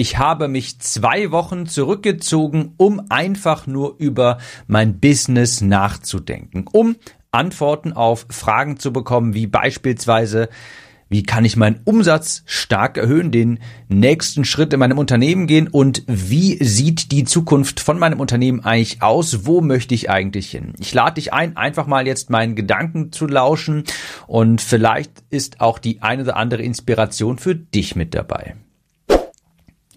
Ich habe mich zwei Wochen zurückgezogen, um einfach nur über mein Business nachzudenken, um Antworten auf Fragen zu bekommen, wie beispielsweise, wie kann ich meinen Umsatz stark erhöhen, den nächsten Schritt in meinem Unternehmen gehen und wie sieht die Zukunft von meinem Unternehmen eigentlich aus? Wo möchte ich eigentlich hin? Ich lade dich ein, einfach mal jetzt meinen Gedanken zu lauschen und vielleicht ist auch die eine oder andere Inspiration für dich mit dabei.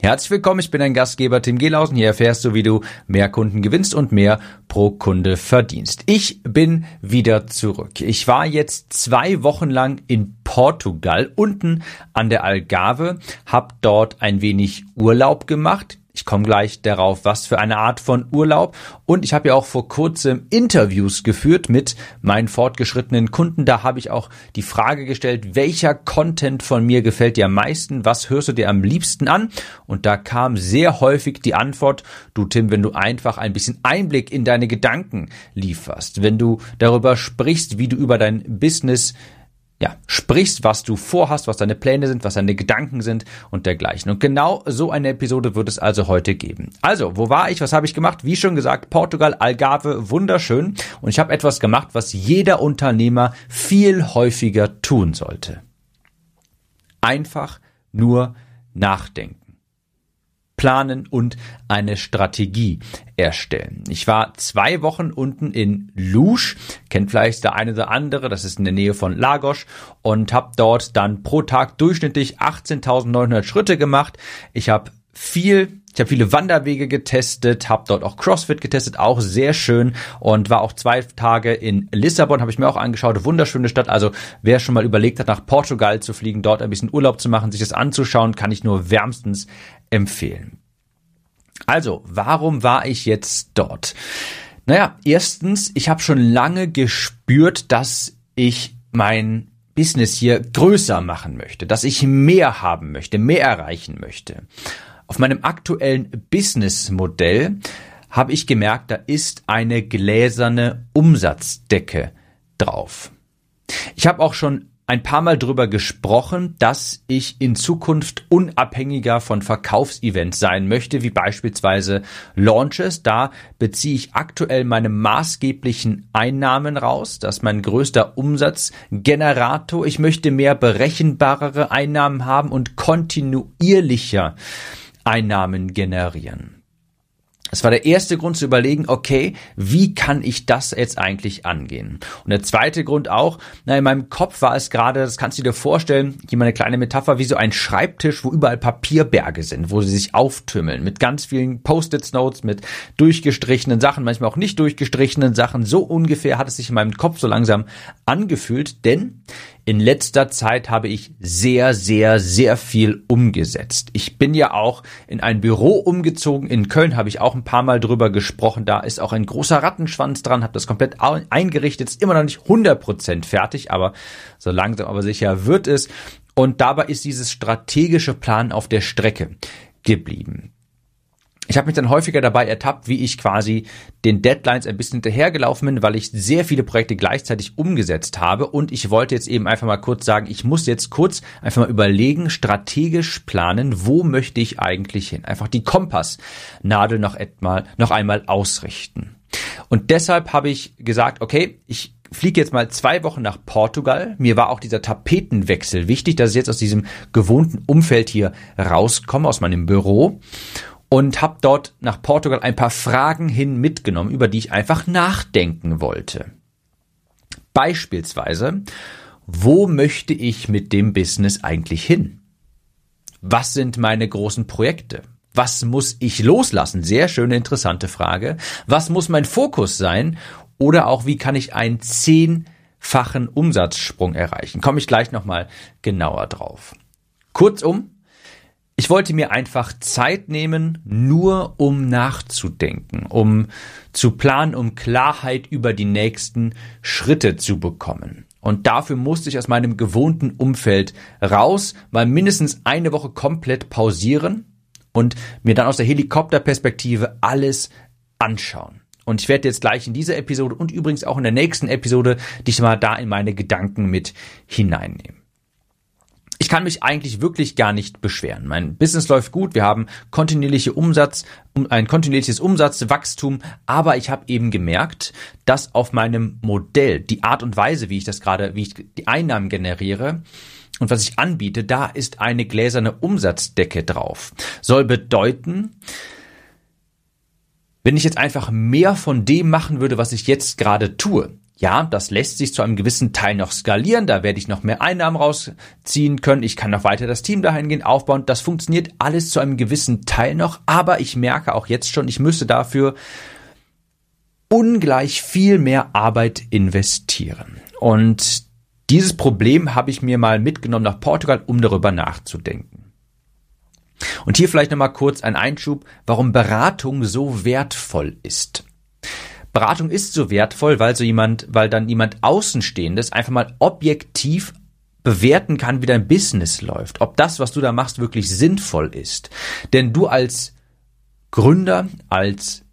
Herzlich willkommen, ich bin dein Gastgeber Tim Gelausen. Hier erfährst du, wie du mehr Kunden gewinnst und mehr pro Kunde verdienst. Ich bin wieder zurück. Ich war jetzt zwei Wochen lang in Portugal, unten an der Algarve, habe dort ein wenig Urlaub gemacht. Ich komme gleich darauf, was für eine Art von Urlaub. Und ich habe ja auch vor kurzem Interviews geführt mit meinen fortgeschrittenen Kunden. Da habe ich auch die Frage gestellt, welcher Content von mir gefällt dir am meisten? Was hörst du dir am liebsten an? Und da kam sehr häufig die Antwort, du Tim, wenn du einfach ein bisschen Einblick in deine Gedanken lieferst, wenn du darüber sprichst, wie du über dein Business ja, sprichst, was du vorhast, was deine Pläne sind, was deine Gedanken sind und dergleichen. Und genau so eine Episode wird es also heute geben. Also, wo war ich? Was habe ich gemacht? Wie schon gesagt, Portugal, Algarve, wunderschön. Und ich habe etwas gemacht, was jeder Unternehmer viel häufiger tun sollte. Einfach nur nachdenken planen und eine Strategie erstellen. Ich war zwei Wochen unten in Lusch, kennt vielleicht der eine oder andere, das ist in der Nähe von Lagos und habe dort dann pro Tag durchschnittlich 18.900 Schritte gemacht. Ich habe viel ich habe viele Wanderwege getestet, habe dort auch CrossFit getestet, auch sehr schön und war auch zwei Tage in Lissabon, habe ich mir auch angeschaut, wunderschöne Stadt. Also wer schon mal überlegt hat, nach Portugal zu fliegen, dort ein bisschen Urlaub zu machen, sich das anzuschauen, kann ich nur wärmstens empfehlen. Also, warum war ich jetzt dort? Naja, erstens, ich habe schon lange gespürt, dass ich mein Business hier größer machen möchte, dass ich mehr haben möchte, mehr erreichen möchte. Auf meinem aktuellen Businessmodell habe ich gemerkt, da ist eine gläserne Umsatzdecke drauf. Ich habe auch schon ein paar Mal drüber gesprochen, dass ich in Zukunft unabhängiger von Verkaufsevents sein möchte, wie beispielsweise Launches. Da beziehe ich aktuell meine maßgeblichen Einnahmen raus. Das ist mein größter Umsatzgenerator. Ich möchte mehr berechenbarere Einnahmen haben und kontinuierlicher Einnahmen generieren. Es war der erste Grund zu überlegen, okay, wie kann ich das jetzt eigentlich angehen? Und der zweite Grund auch, na, in meinem Kopf war es gerade, das kannst du dir vorstellen, hier mal eine kleine Metapher, wie so ein Schreibtisch, wo überall Papierberge sind, wo sie sich auftümmeln, mit ganz vielen Post-it-Notes, mit durchgestrichenen Sachen, manchmal auch nicht durchgestrichenen Sachen. So ungefähr hat es sich in meinem Kopf so langsam angefühlt, denn in letzter Zeit habe ich sehr, sehr, sehr viel umgesetzt. Ich bin ja auch in ein Büro umgezogen. In Köln habe ich auch ein paar Mal drüber gesprochen. Da ist auch ein großer Rattenschwanz dran, habe das komplett eingerichtet. Ist immer noch nicht 100% fertig, aber so langsam aber sicher wird es. Und dabei ist dieses strategische Plan auf der Strecke geblieben ich habe mich dann häufiger dabei ertappt, wie ich quasi den Deadlines ein bisschen hinterhergelaufen bin, weil ich sehr viele Projekte gleichzeitig umgesetzt habe und ich wollte jetzt eben einfach mal kurz sagen, ich muss jetzt kurz einfach mal überlegen, strategisch planen, wo möchte ich eigentlich hin? Einfach die Kompassnadel noch etmal, noch einmal ausrichten. Und deshalb habe ich gesagt, okay, ich fliege jetzt mal zwei Wochen nach Portugal. Mir war auch dieser Tapetenwechsel wichtig, dass ich jetzt aus diesem gewohnten Umfeld hier rauskomme, aus meinem Büro und habe dort nach Portugal ein paar Fragen hin mitgenommen, über die ich einfach nachdenken wollte. Beispielsweise, wo möchte ich mit dem Business eigentlich hin? Was sind meine großen Projekte? Was muss ich loslassen? Sehr schöne, interessante Frage. Was muss mein Fokus sein? Oder auch, wie kann ich einen zehnfachen Umsatzsprung erreichen? Komme ich gleich nochmal genauer drauf. Kurzum, ich wollte mir einfach Zeit nehmen, nur um nachzudenken, um zu planen, um Klarheit über die nächsten Schritte zu bekommen. Und dafür musste ich aus meinem gewohnten Umfeld raus, mal mindestens eine Woche komplett pausieren und mir dann aus der Helikopterperspektive alles anschauen. Und ich werde jetzt gleich in dieser Episode und übrigens auch in der nächsten Episode dich mal da in meine Gedanken mit hineinnehmen. Ich kann mich eigentlich wirklich gar nicht beschweren. Mein Business läuft gut, wir haben kontinuierliche Umsatz, ein kontinuierliches Umsatzwachstum, aber ich habe eben gemerkt, dass auf meinem Modell die Art und Weise, wie ich das gerade, wie ich die Einnahmen generiere, und was ich anbiete, da ist eine gläserne Umsatzdecke drauf. Soll bedeuten, wenn ich jetzt einfach mehr von dem machen würde, was ich jetzt gerade tue, ja, das lässt sich zu einem gewissen Teil noch skalieren, da werde ich noch mehr Einnahmen rausziehen können, ich kann noch weiter das Team dahingehend aufbauen, das funktioniert alles zu einem gewissen Teil noch, aber ich merke auch jetzt schon, ich müsste dafür ungleich viel mehr Arbeit investieren. Und dieses Problem habe ich mir mal mitgenommen nach Portugal, um darüber nachzudenken. Und hier vielleicht nochmal kurz ein Einschub, warum Beratung so wertvoll ist. Beratung ist so wertvoll, weil so jemand, weil dann jemand Außenstehendes einfach mal objektiv bewerten kann, wie dein Business läuft, ob das, was du da machst, wirklich sinnvoll ist. Denn du als Gründer, als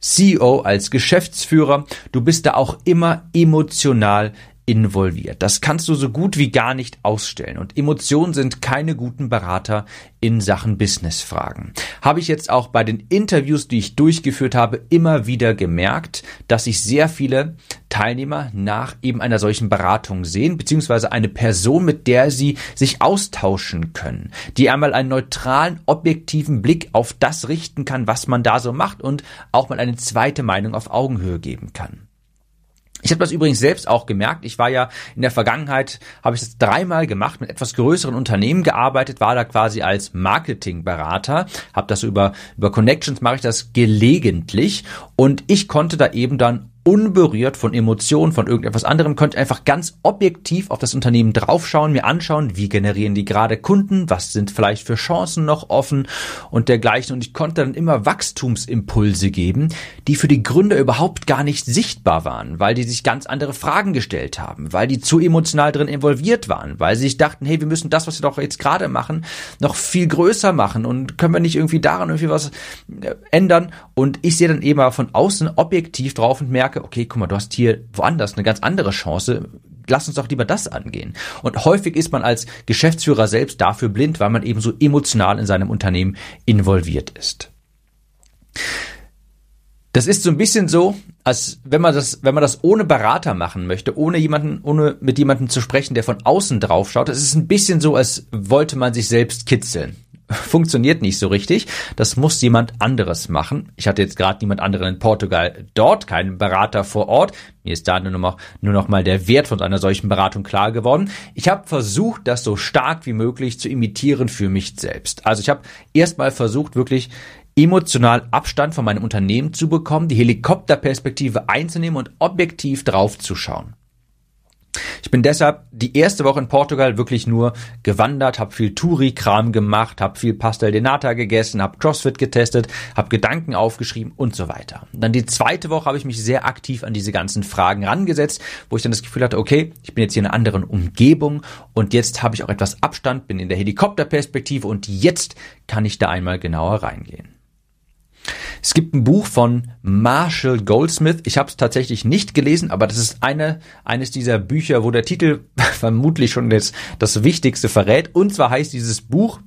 CEO, als Geschäftsführer, du bist da auch immer emotional involviert. Das kannst du so gut wie gar nicht ausstellen. Und Emotionen sind keine guten Berater in Sachen Businessfragen. Habe ich jetzt auch bei den Interviews, die ich durchgeführt habe, immer wieder gemerkt, dass sich sehr viele Teilnehmer nach eben einer solchen Beratung sehen, beziehungsweise eine Person, mit der sie sich austauschen können, die einmal einen neutralen, objektiven Blick auf das richten kann, was man da so macht und auch mal eine zweite Meinung auf Augenhöhe geben kann. Ich habe das übrigens selbst auch gemerkt. Ich war ja in der Vergangenheit, habe ich das dreimal gemacht, mit etwas größeren Unternehmen gearbeitet, war da quasi als Marketingberater, habe das über über Connections mache ich das gelegentlich und ich konnte da eben dann unberührt von Emotionen, von irgendetwas anderem, konnte einfach ganz objektiv auf das Unternehmen draufschauen, mir anschauen, wie generieren die gerade Kunden, was sind vielleicht für Chancen noch offen und dergleichen. Und ich konnte dann immer Wachstumsimpulse geben, die für die Gründer überhaupt gar nicht sichtbar waren, weil die sich ganz andere Fragen gestellt haben, weil die zu emotional drin involviert waren, weil sie sich dachten, hey, wir müssen das, was wir doch jetzt gerade machen, noch viel größer machen und können wir nicht irgendwie daran irgendwie was äh, ändern. Und ich sehe dann eben von außen objektiv drauf und merke, merke, okay, guck mal, du hast hier woanders eine ganz andere Chance, lass uns doch lieber das angehen. Und häufig ist man als Geschäftsführer selbst dafür blind, weil man eben so emotional in seinem Unternehmen involviert ist. Das ist so ein bisschen so, als wenn man das, wenn man das ohne Berater machen möchte, ohne jemanden, ohne mit jemandem zu sprechen, der von außen drauf schaut. Es ist ein bisschen so, als wollte man sich selbst kitzeln funktioniert nicht so richtig. Das muss jemand anderes machen. Ich hatte jetzt gerade niemand anderen in Portugal dort, keinen Berater vor Ort. Mir ist da nur noch, nur noch mal der Wert von einer solchen Beratung klar geworden. Ich habe versucht, das so stark wie möglich zu imitieren für mich selbst. Also ich habe erstmal versucht, wirklich emotional Abstand von meinem Unternehmen zu bekommen, die Helikopterperspektive einzunehmen und objektiv draufzuschauen. Ich bin deshalb die erste Woche in Portugal wirklich nur gewandert, habe viel Touri-Kram gemacht, habe viel Pastel de Nata gegessen, habe CrossFit getestet, habe Gedanken aufgeschrieben und so weiter. Dann die zweite Woche habe ich mich sehr aktiv an diese ganzen Fragen rangesetzt, wo ich dann das Gefühl hatte, okay, ich bin jetzt hier in einer anderen Umgebung und jetzt habe ich auch etwas Abstand, bin in der Helikopterperspektive und jetzt kann ich da einmal genauer reingehen. Es gibt ein Buch von Marshall Goldsmith. Ich habe es tatsächlich nicht gelesen, aber das ist eine, eines dieser Bücher, wo der Titel vermutlich schon das, das Wichtigste verrät. Und zwar heißt dieses Buch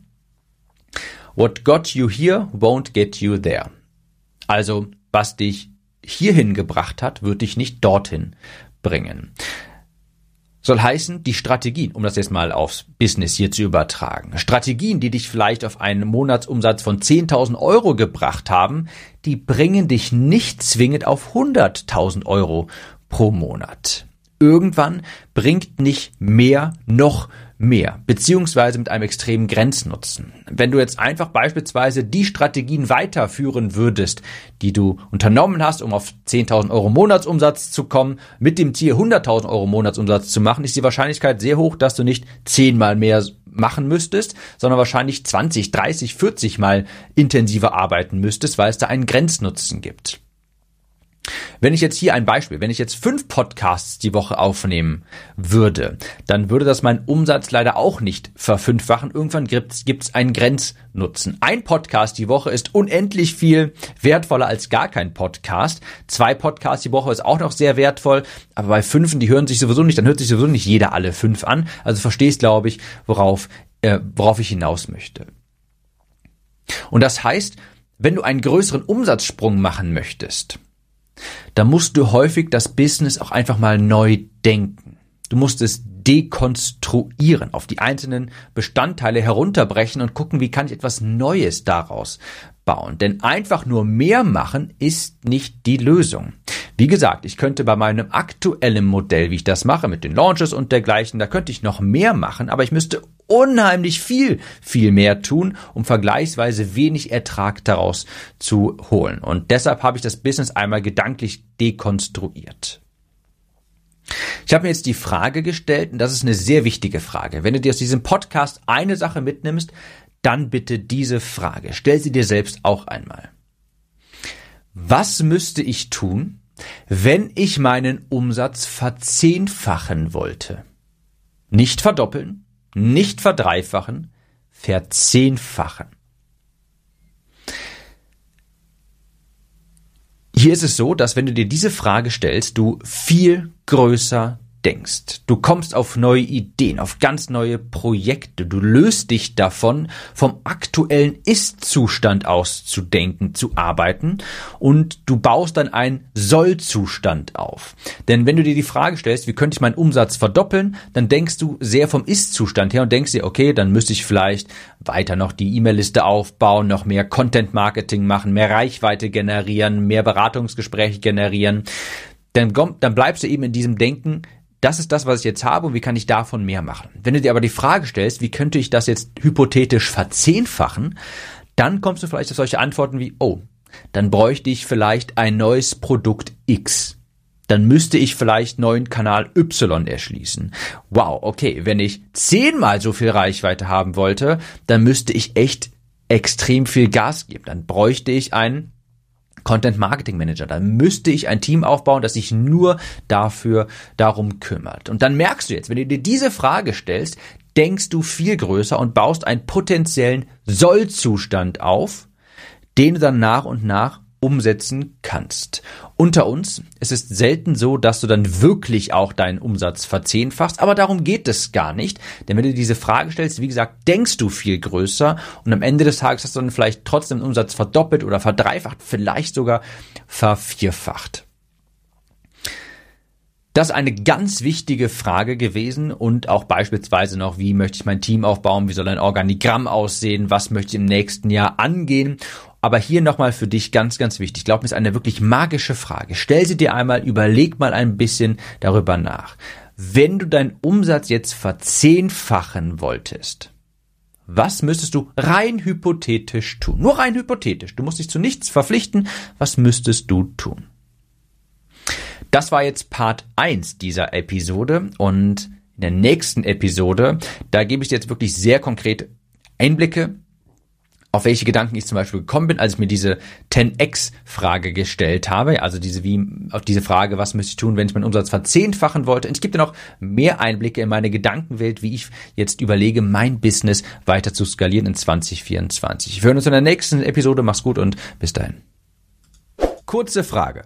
What got you here won't get you there. Also, was dich hierhin gebracht hat, wird dich nicht dorthin bringen. Soll heißen, die Strategien, um das jetzt mal aufs Business hier zu übertragen, Strategien, die dich vielleicht auf einen Monatsumsatz von 10.000 Euro gebracht haben, die bringen dich nicht zwingend auf 100.000 Euro pro Monat. Irgendwann bringt nicht mehr noch mehr, beziehungsweise mit einem extremen Grenznutzen. Wenn du jetzt einfach beispielsweise die Strategien weiterführen würdest, die du unternommen hast, um auf 10.000 Euro Monatsumsatz zu kommen, mit dem Ziel 100.000 Euro Monatsumsatz zu machen, ist die Wahrscheinlichkeit sehr hoch, dass du nicht zehnmal mehr machen müsstest, sondern wahrscheinlich 20, 30, 40 mal intensiver arbeiten müsstest, weil es da einen Grenznutzen gibt. Wenn ich jetzt hier ein Beispiel, wenn ich jetzt fünf Podcasts die Woche aufnehmen würde, dann würde das meinen Umsatz leider auch nicht verfünffachen. Irgendwann gibt es einen Grenznutzen. Ein Podcast die Woche ist unendlich viel wertvoller als gar kein Podcast. Zwei Podcasts die Woche ist auch noch sehr wertvoll, aber bei fünfen, die hören sich sowieso nicht, dann hört sich sowieso nicht jeder alle fünf an. Also verstehst, glaube ich, worauf äh, worauf ich hinaus möchte. Und das heißt, wenn du einen größeren Umsatzsprung machen möchtest, dann musst du häufig das Business auch einfach mal neu denken. Du musst es dekonstruieren, auf die einzelnen Bestandteile herunterbrechen und gucken, wie kann ich etwas Neues daraus bauen. Denn einfach nur mehr machen ist nicht die Lösung. Wie gesagt, ich könnte bei meinem aktuellen Modell, wie ich das mache, mit den Launches und dergleichen, da könnte ich noch mehr machen, aber ich müsste unheimlich viel, viel mehr tun, um vergleichsweise wenig Ertrag daraus zu holen. Und deshalb habe ich das Business einmal gedanklich dekonstruiert. Ich habe mir jetzt die Frage gestellt, und das ist eine sehr wichtige Frage. Wenn du dir aus diesem Podcast eine Sache mitnimmst, dann bitte diese Frage. Stell sie dir selbst auch einmal. Was müsste ich tun, wenn ich meinen Umsatz verzehnfachen wollte? Nicht verdoppeln, nicht verdreifachen, verzehnfachen. Hier ist es so, dass wenn du dir diese Frage stellst, du viel größer denkst. Du kommst auf neue Ideen, auf ganz neue Projekte. Du löst dich davon, vom aktuellen Ist-Zustand aus zu denken, zu arbeiten und du baust dann einen Soll-Zustand auf. Denn wenn du dir die Frage stellst, wie könnte ich meinen Umsatz verdoppeln, dann denkst du sehr vom Ist-Zustand her und denkst dir, okay, dann müsste ich vielleicht weiter noch die E-Mail-Liste aufbauen, noch mehr Content-Marketing machen, mehr Reichweite generieren, mehr Beratungsgespräche generieren dann, dann bleibst du eben in diesem Denken, das ist das, was ich jetzt habe und wie kann ich davon mehr machen. Wenn du dir aber die Frage stellst, wie könnte ich das jetzt hypothetisch verzehnfachen, dann kommst du vielleicht auf solche Antworten wie, oh, dann bräuchte ich vielleicht ein neues Produkt X. Dann müsste ich vielleicht neuen Kanal Y erschließen. Wow, okay, wenn ich zehnmal so viel Reichweite haben wollte, dann müsste ich echt extrem viel Gas geben. Dann bräuchte ich einen Content Marketing Manager. Da müsste ich ein Team aufbauen, das sich nur dafür darum kümmert. Und dann merkst du jetzt, wenn du dir diese Frage stellst, denkst du viel größer und baust einen potenziellen Sollzustand auf, den du dann nach und nach umsetzen kannst. Unter uns, es ist selten so, dass du dann wirklich auch deinen Umsatz verzehnfachst, aber darum geht es gar nicht. Denn wenn du diese Frage stellst, wie gesagt, denkst du viel größer und am Ende des Tages hast du dann vielleicht trotzdem den Umsatz verdoppelt oder verdreifacht, vielleicht sogar vervierfacht. Das ist eine ganz wichtige Frage gewesen und auch beispielsweise noch, wie möchte ich mein Team aufbauen, wie soll ein Organigramm aussehen, was möchte ich im nächsten Jahr angehen aber hier nochmal für dich ganz, ganz wichtig. Ich glaube, es ist eine wirklich magische Frage. Stell sie dir einmal, überleg mal ein bisschen darüber nach. Wenn du deinen Umsatz jetzt verzehnfachen wolltest, was müsstest du rein hypothetisch tun? Nur rein hypothetisch. Du musst dich zu nichts verpflichten. Was müsstest du tun? Das war jetzt Part 1 dieser Episode und in der nächsten Episode, da gebe ich dir jetzt wirklich sehr konkrete Einblicke auf welche Gedanken ich zum Beispiel gekommen bin, als ich mir diese 10x-Frage gestellt habe, also diese wie auf diese Frage, was müsste ich tun, wenn ich meinen Umsatz verzehnfachen wollte. Und ich gebe dir noch mehr Einblicke in meine Gedankenwelt, wie ich jetzt überlege, mein Business weiter zu skalieren in 2024. Wir hören uns in der nächsten Episode. Mach's gut und bis dahin. Kurze Frage.